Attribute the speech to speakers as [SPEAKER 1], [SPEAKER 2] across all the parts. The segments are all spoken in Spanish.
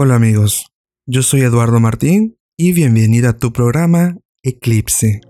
[SPEAKER 1] Hola amigos, yo soy Eduardo Martín y bienvenido a tu programa Eclipse.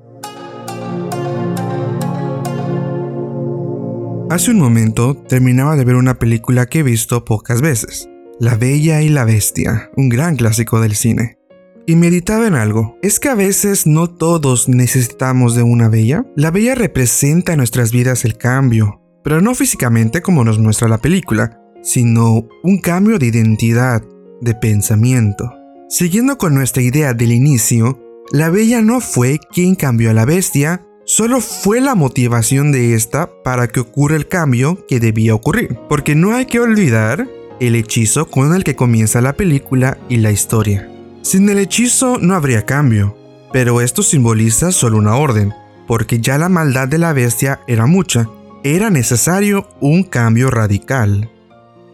[SPEAKER 1] Hace un momento terminaba de ver una película que he visto pocas veces, La Bella y la Bestia, un gran clásico del cine. Y meditaba en algo, es que a veces no todos necesitamos de una bella. La bella representa en nuestras vidas el cambio, pero no físicamente como nos muestra la película, sino un cambio de identidad, de pensamiento. Siguiendo con nuestra idea del inicio, la bella no fue quien cambió a la bestia, solo fue la motivación de esta para que ocurra el cambio que debía ocurrir. Porque no hay que olvidar el hechizo con el que comienza la película y la historia. Sin el hechizo no habría cambio, pero esto simboliza solo una orden, porque ya la maldad de la bestia era mucha, era necesario un cambio radical.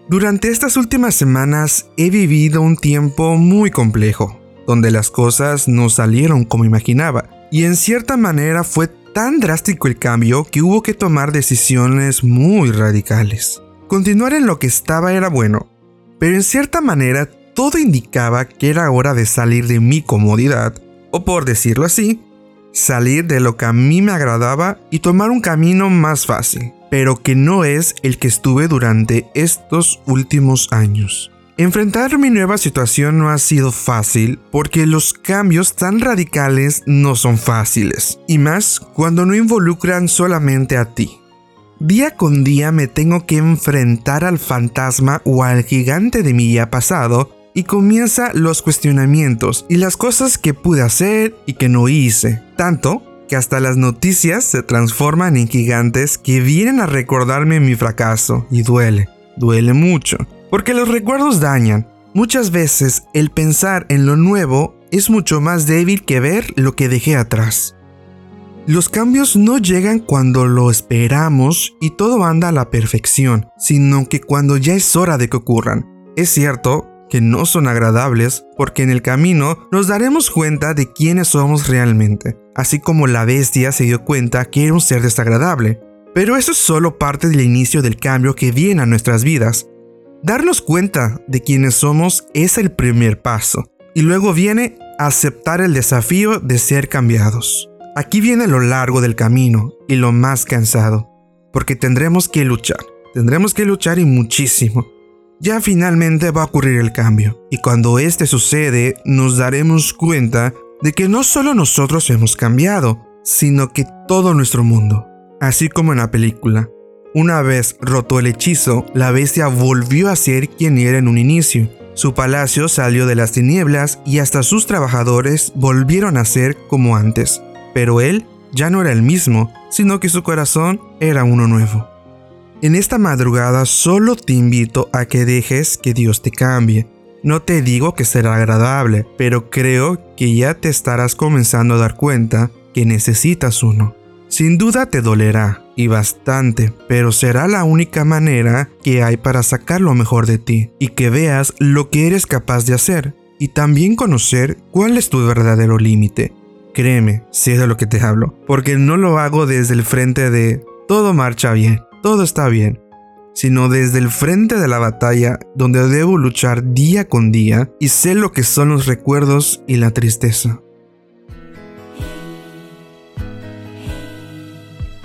[SPEAKER 1] Durante estas últimas semanas he vivido un tiempo muy complejo, donde las cosas no salieron como imaginaba, y en cierta manera fue tan drástico el cambio que hubo que tomar decisiones muy radicales. Continuar en lo que estaba era bueno, pero en cierta manera todo indicaba que era hora de salir de mi comodidad, o por decirlo así, salir de lo que a mí me agradaba y tomar un camino más fácil pero que no es el que estuve durante estos últimos años. Enfrentar mi nueva situación no ha sido fácil porque los cambios tan radicales no son fáciles, y más cuando no involucran solamente a ti. Día con día me tengo que enfrentar al fantasma o al gigante de mi día pasado y comienza los cuestionamientos y las cosas que pude hacer y que no hice, tanto que hasta las noticias se transforman en gigantes que vienen a recordarme mi fracaso y duele, duele mucho, porque los recuerdos dañan. Muchas veces el pensar en lo nuevo es mucho más débil que ver lo que dejé atrás. Los cambios no llegan cuando lo esperamos y todo anda a la perfección, sino que cuando ya es hora de que ocurran. Es cierto que no son agradables porque en el camino nos daremos cuenta de quiénes somos realmente, así como la bestia se dio cuenta que era un ser desagradable. Pero eso es solo parte del inicio del cambio que viene a nuestras vidas. Darnos cuenta de quiénes somos es el primer paso, y luego viene aceptar el desafío de ser cambiados. Aquí viene lo largo del camino y lo más cansado, porque tendremos que luchar, tendremos que luchar y muchísimo ya finalmente va a ocurrir el cambio. Y cuando este sucede, nos daremos cuenta de que no solo nosotros hemos cambiado, sino que todo nuestro mundo. Así como en la película. Una vez roto el hechizo, la bestia volvió a ser quien era en un inicio. Su palacio salió de las tinieblas y hasta sus trabajadores volvieron a ser como antes. Pero él ya no era el mismo, sino que su corazón era uno nuevo. En esta madrugada solo te invito a que dejes que Dios te cambie. No te digo que será agradable, pero creo que ya te estarás comenzando a dar cuenta que necesitas uno. Sin duda te dolerá, y bastante, pero será la única manera que hay para sacar lo mejor de ti y que veas lo que eres capaz de hacer y también conocer cuál es tu verdadero límite. Créeme, sé de lo que te hablo, porque no lo hago desde el frente de todo marcha bien todo está bien, sino desde el frente de la batalla donde debo luchar día con día y sé lo que son los recuerdos y la tristeza.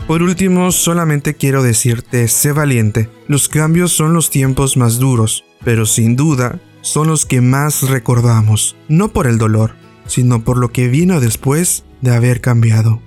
[SPEAKER 1] Por último, solamente quiero decirte, sé valiente, los cambios son los tiempos más duros, pero sin duda son los que más recordamos, no por el dolor, sino por lo que vino después de haber cambiado.